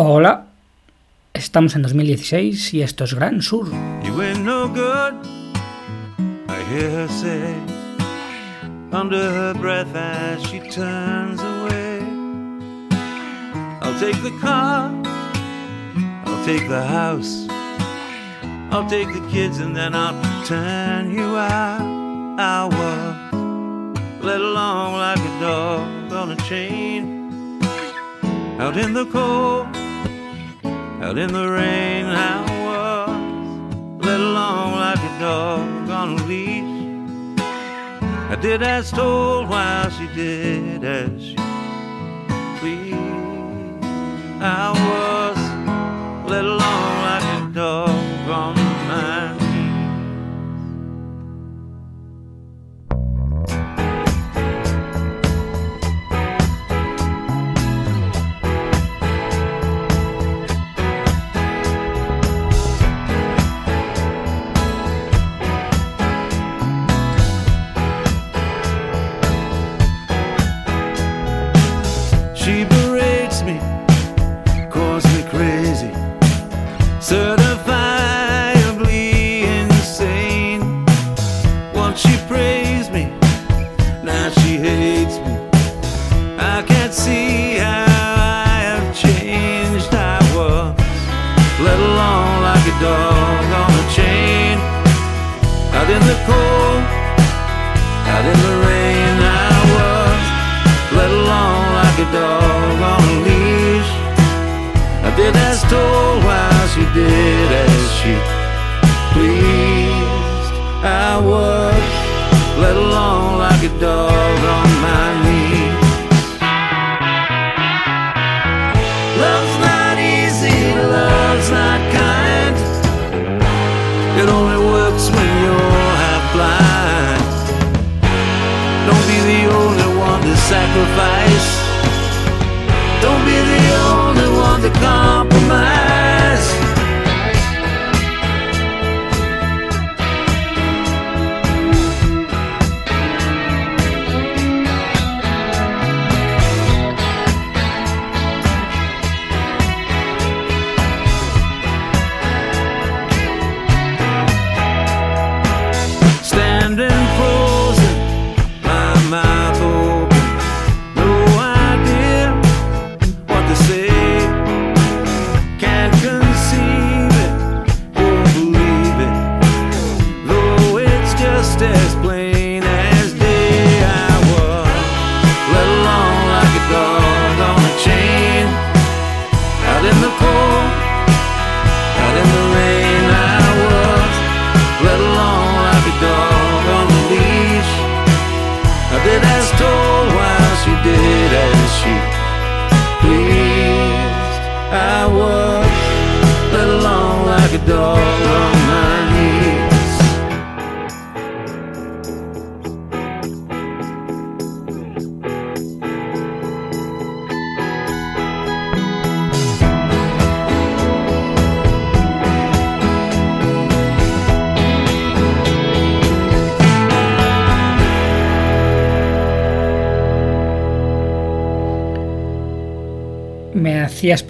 Hola, estamos en 2016 y esto es Gran Sur. You ain't no good, I hear her say, under her breath as she turns away. I'll take the car, I'll take the house, I'll take the kids and then I'll turn you out. I was let along like a dog on a chain, out in the cold out in the rain I was led along like a dog on a leash. I did as told while she did as she pleased. I was led along She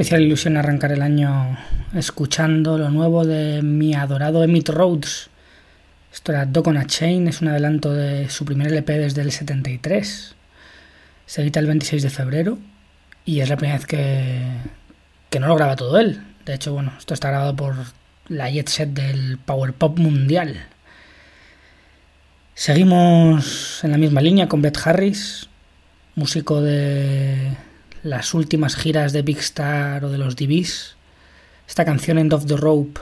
especial ilusión arrancar el año escuchando lo nuevo de mi adorado Emmett Rhodes. Esto era Dog on a Chain, es un adelanto de su primer LP desde el 73. Se edita el 26 de febrero y es la primera vez que, que no lo graba todo él. De hecho, bueno, esto está grabado por la jet set del Power Pop mundial. Seguimos en la misma línea con Brett Harris, músico de las últimas giras de Big Star o de los DBs. Esta canción End of the Rope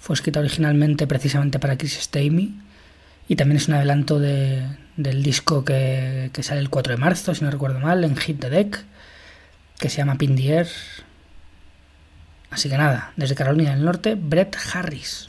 fue escrita originalmente precisamente para Chris Stamey y también es un adelanto de, del disco que, que, sale el 4 de marzo, si no recuerdo mal, en Hit the Deck, que se llama Pin the Air. Así que nada, desde Carolina del Norte, Brett Harris.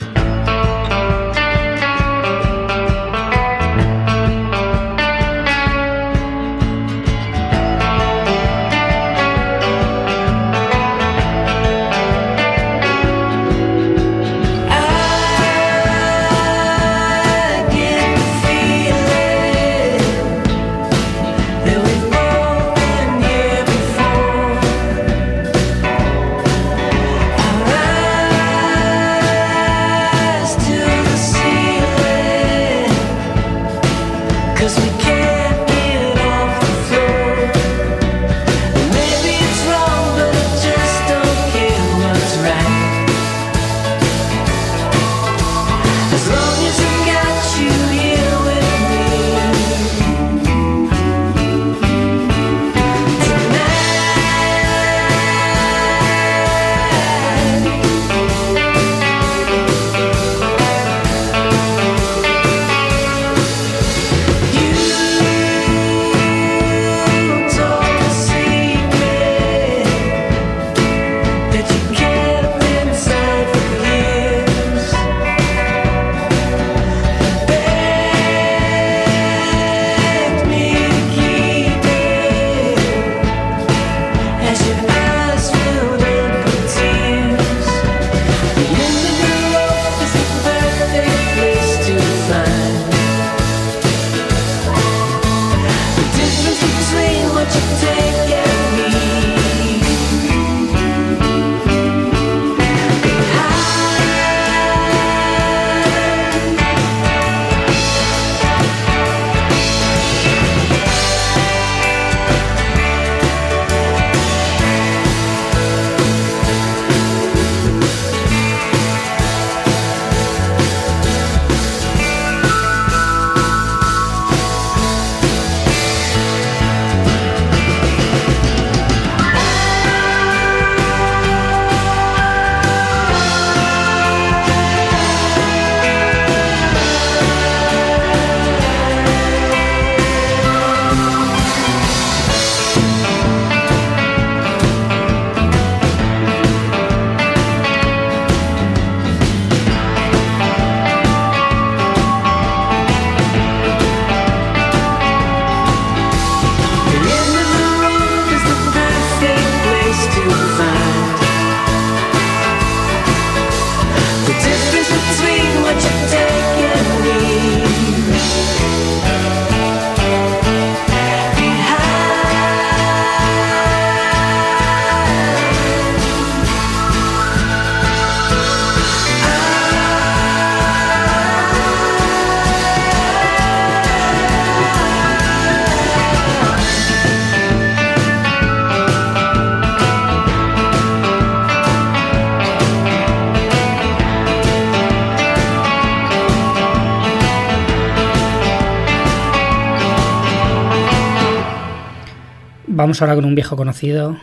Vamos ahora con un viejo conocido,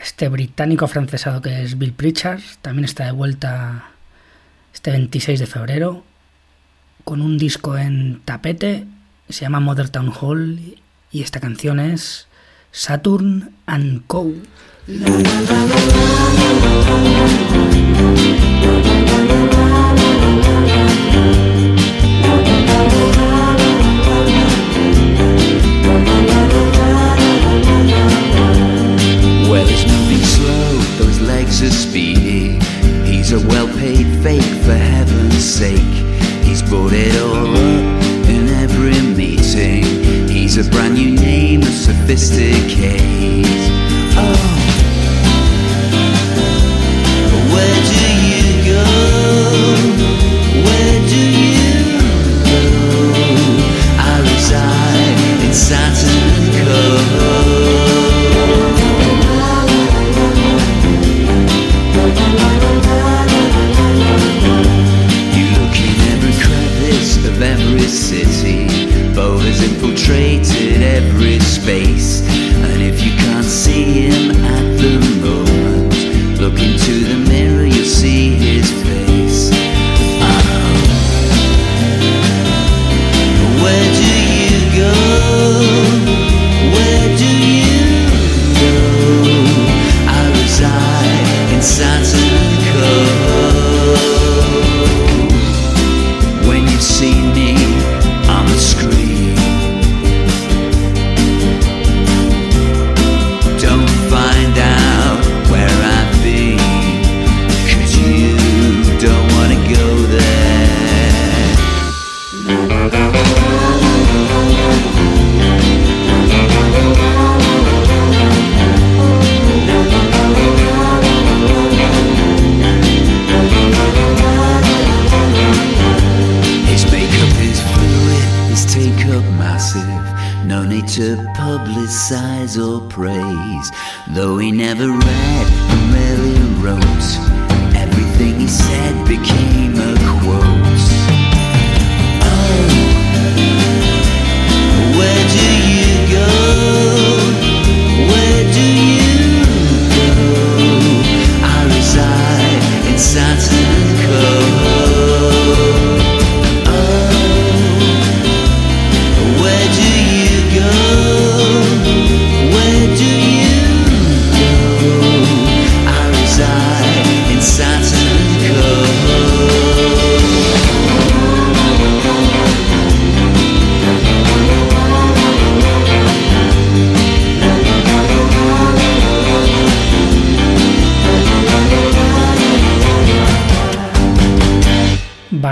este británico francesado que es Bill Pritchard, también está de vuelta este 26 de febrero con un disco en tapete, se llama Mother Town Hall y esta canción es Saturn and Co. legs are speedy. He's a well paid fake, for heaven's sake. He's brought it all up in every meeting. He's a brand new name of sophisticate. Oh, city. Bowlers infiltrated every space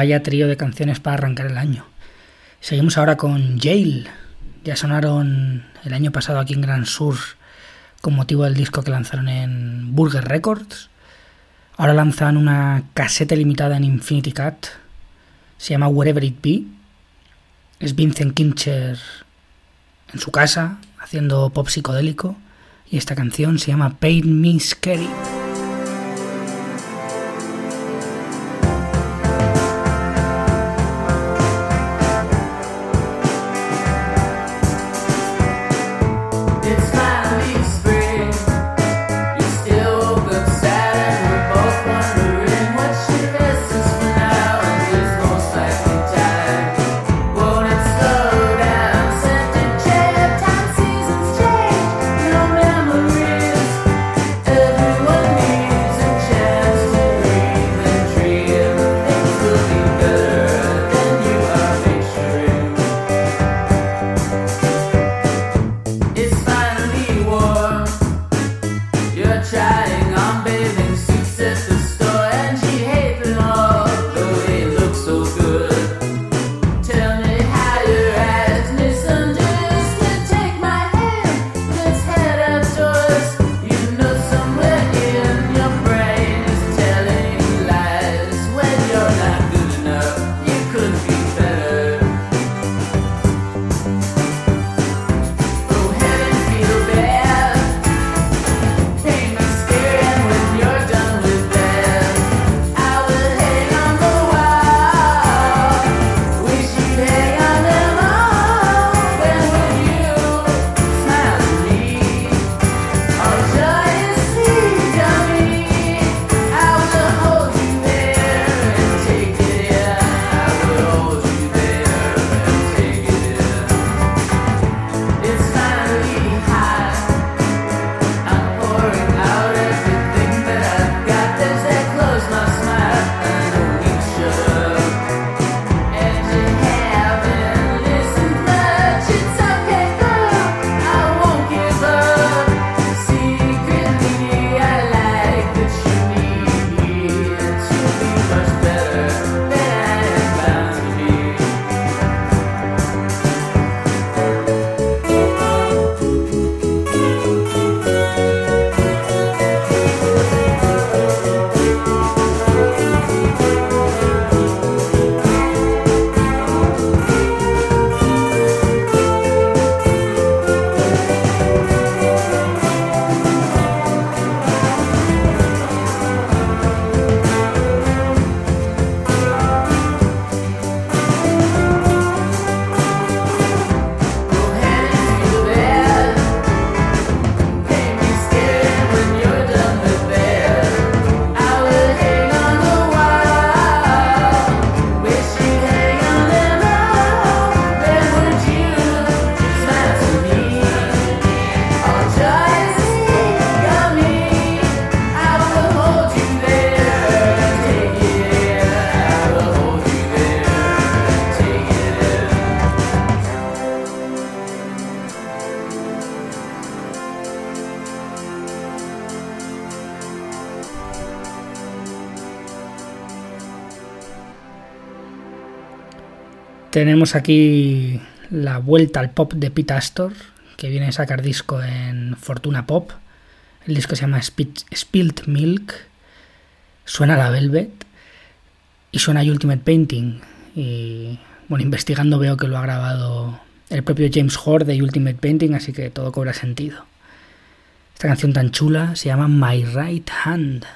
Vaya trío de canciones para arrancar el año. Seguimos ahora con Jail. Ya sonaron el año pasado aquí en Gran Sur con motivo del disco que lanzaron en Burger Records. Ahora lanzan una caseta limitada en Infinity Cat. Se llama Wherever It Be. Es Vincent Kincher en su casa haciendo pop psicodélico. Y esta canción se llama Paint Me Scary. Tenemos aquí la vuelta al pop de Pete Astor, que viene a sacar disco en Fortuna Pop. El disco se llama Spilt Milk. Suena la Velvet. Y suena Ultimate Painting. Y bueno, investigando veo que lo ha grabado el propio James Horde de Ultimate Painting, así que todo cobra sentido. Esta canción tan chula se llama My Right Hand.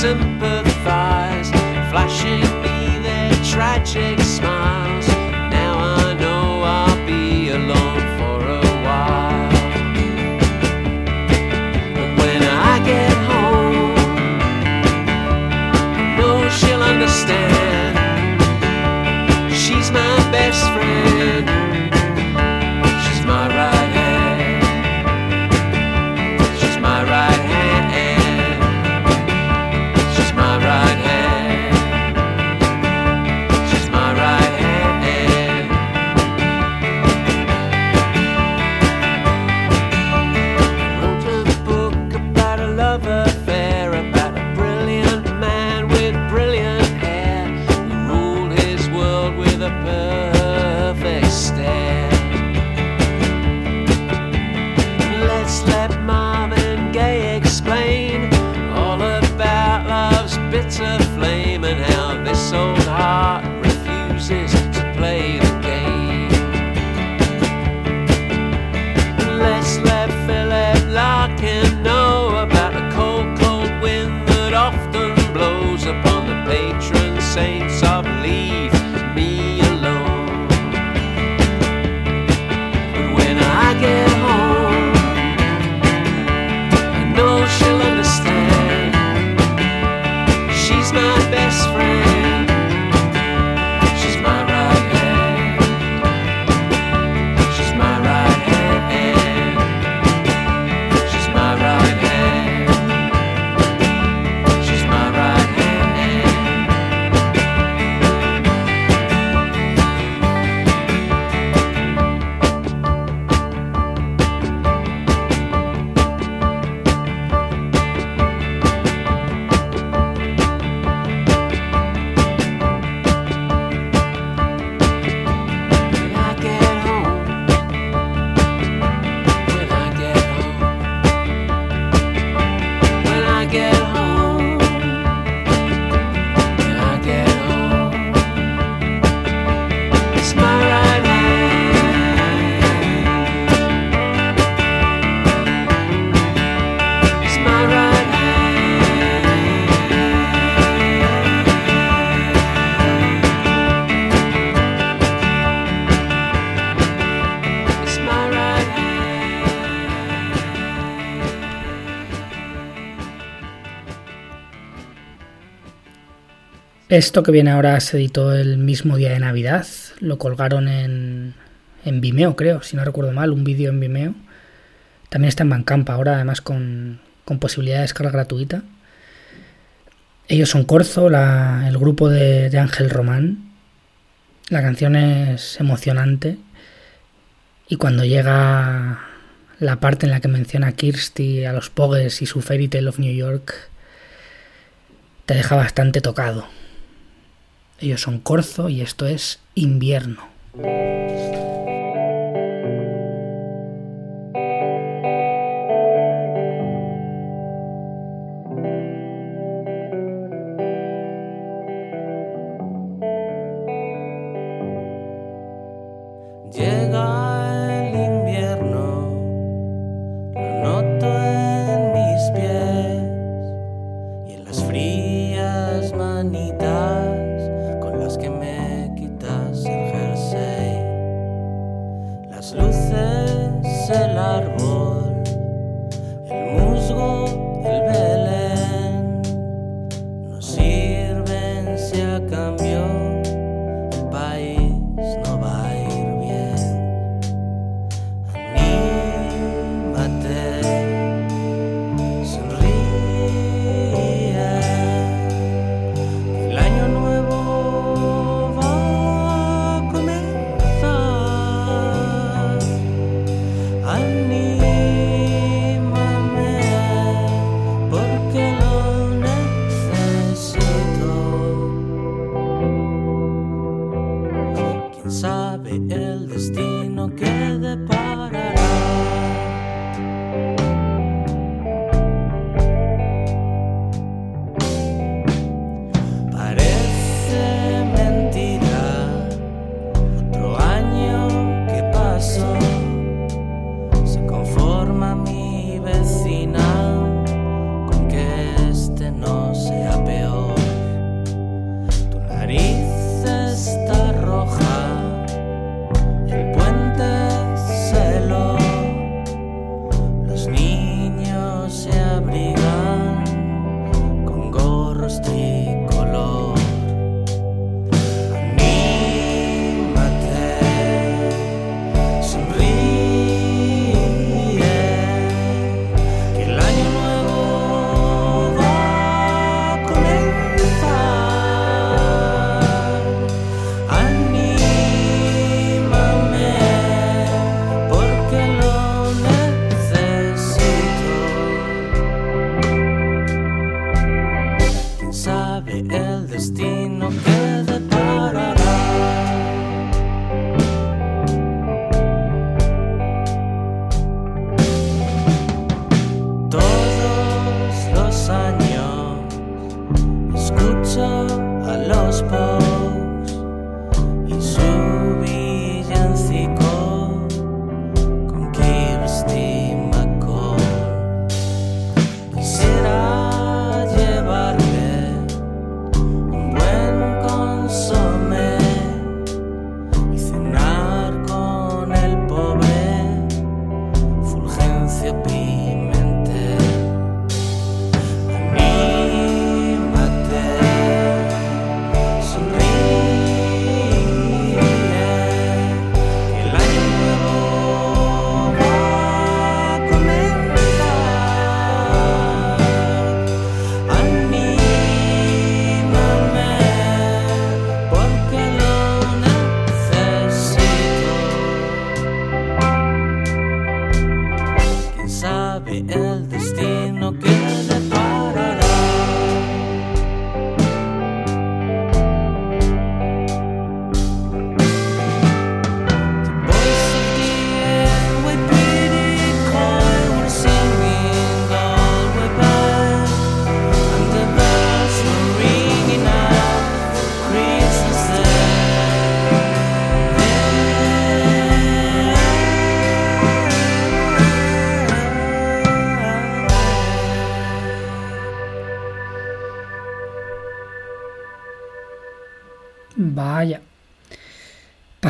sympathize, flashing me their tragic Esto que viene ahora se editó el mismo día de Navidad. Lo colgaron en, en Vimeo, creo, si no recuerdo mal, un vídeo en Vimeo. También está en Bandcamp ahora, además con, posibilidad de descarga gratuita. Ellos son Corzo, la, el grupo de, de, Ángel Román. La canción es emocionante. Y cuando llega la parte en la que menciona a Kirsty, a los Pogues y su Fairy Tale of New York, te deja bastante tocado. Ellos son corzo y esto es invierno.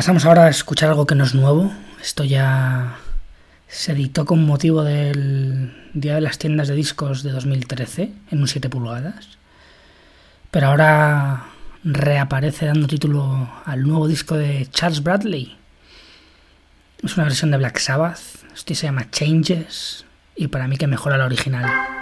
Pasamos ahora a escuchar algo que no es nuevo. Esto ya se editó con motivo del Día de las Tiendas de Discos de 2013 en un 7 pulgadas. Pero ahora reaparece dando título al nuevo disco de Charles Bradley. Es una versión de Black Sabbath. Este se llama Changes y para mí que mejora la original.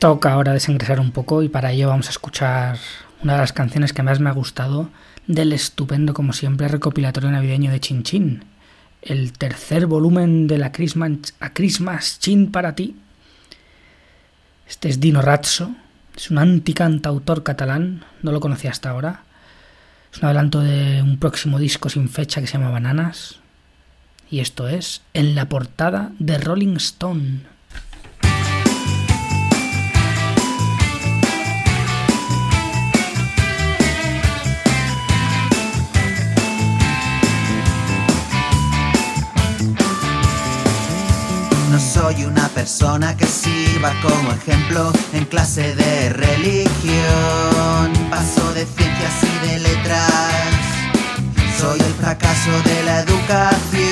Toca ahora desengresar un poco y para ello vamos a escuchar una de las canciones que más me ha gustado del estupendo, como siempre, recopilatorio navideño de Chin Chin. El tercer volumen de la Christmas, a Christmas Chin para ti. Este es Dino Razzo, es un anticantautor catalán, no lo conocía hasta ahora. Es un adelanto de un próximo disco sin fecha que se llama Bananas. Y esto es En la portada de Rolling Stone. Soy una persona que sirva como ejemplo en clase de religión. Paso de ciencias y de letras. Soy el fracaso de la educación.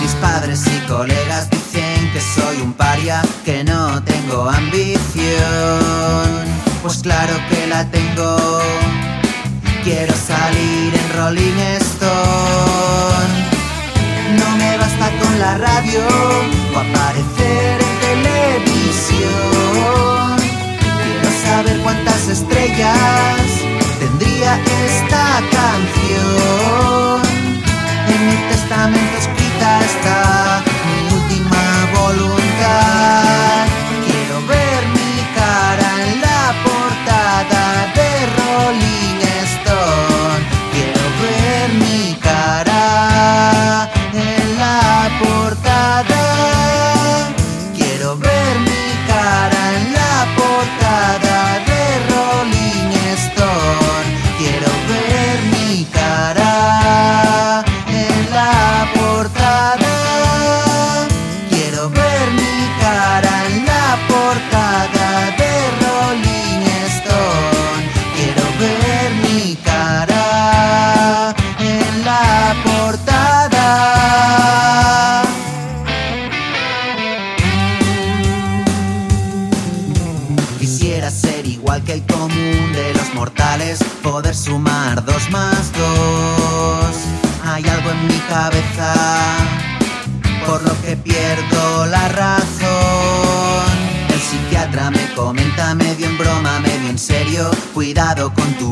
Mis padres y colegas dicen que soy un paria, que no tengo ambición. Pues claro que la tengo. Quiero salir en Rolling Stone. No me basta la radio o aparecer en televisión. Quiero saber cuántas estrellas tendría esta canción. En mi testamento escrita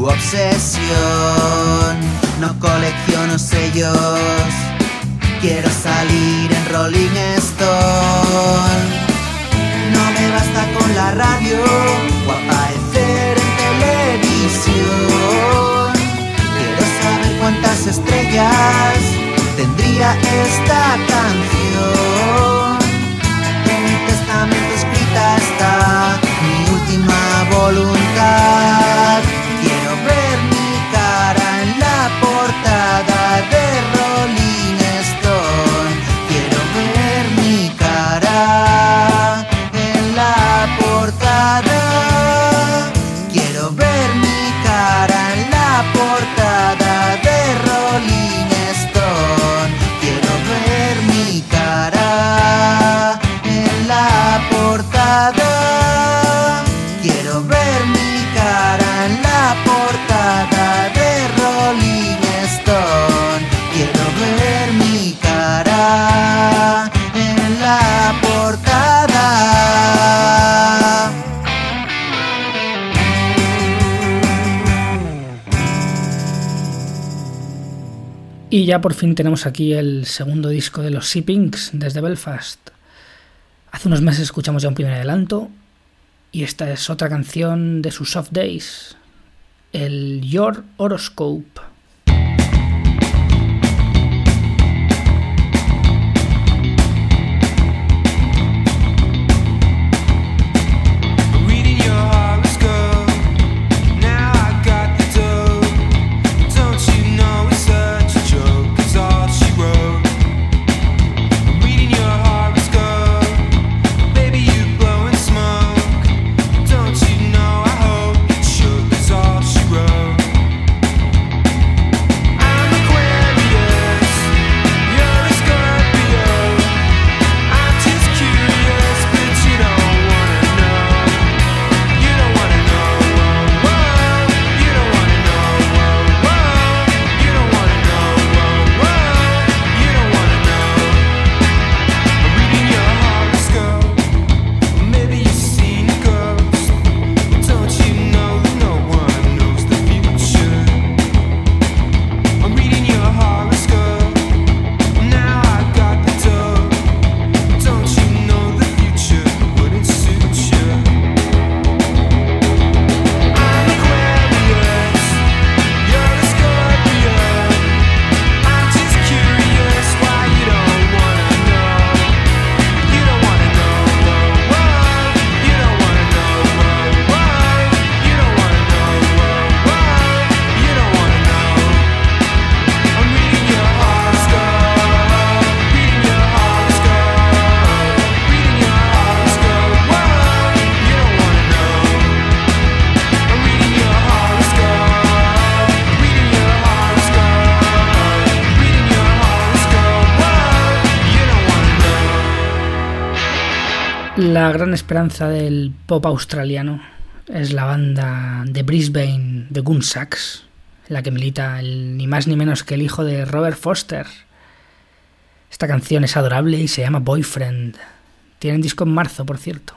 obsesión. No colecciono sellos, quiero salir en Rolling Stone. No me basta con la radio o aparecer en televisión. Quiero saber cuántas estrellas tendría esta canción. En mi testamento escrita está mi última voluntad. Ya por fin tenemos aquí el segundo disco de los Sea Pinks desde Belfast. Hace unos meses escuchamos ya un primer adelanto y esta es otra canción de sus Soft Days, el Your Horoscope. esperanza del pop australiano es la banda de Brisbane de Gunsacks, en la que milita el, ni más ni menos que el hijo de Robert Foster. Esta canción es adorable y se llama Boyfriend. Tienen disco en marzo, por cierto.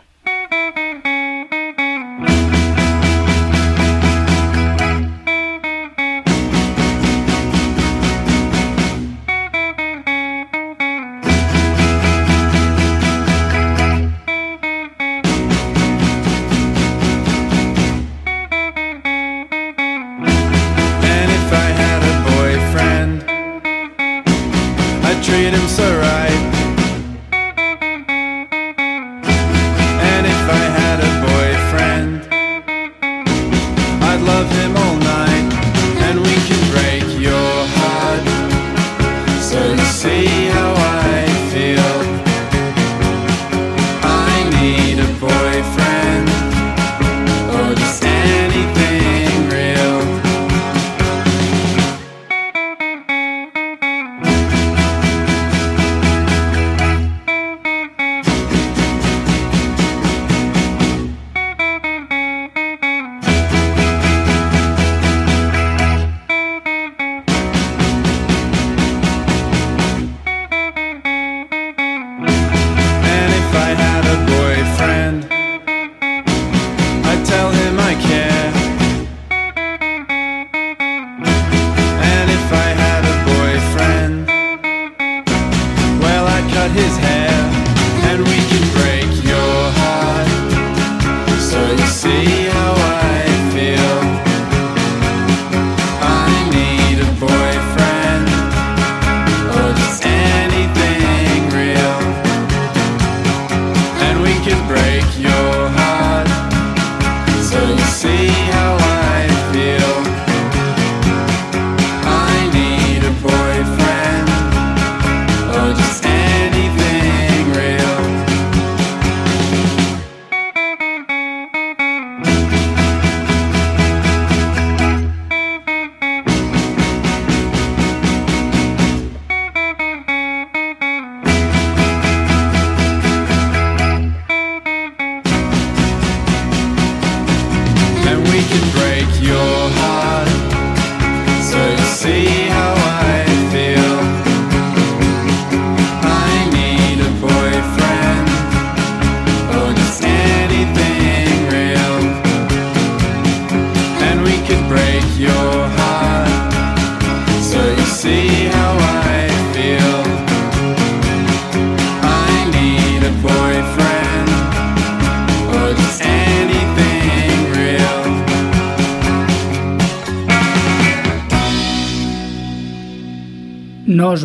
him, sir.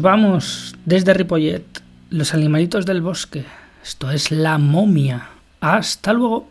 vamos desde Ripollet, los animalitos del bosque. Esto es la momia. Hasta luego.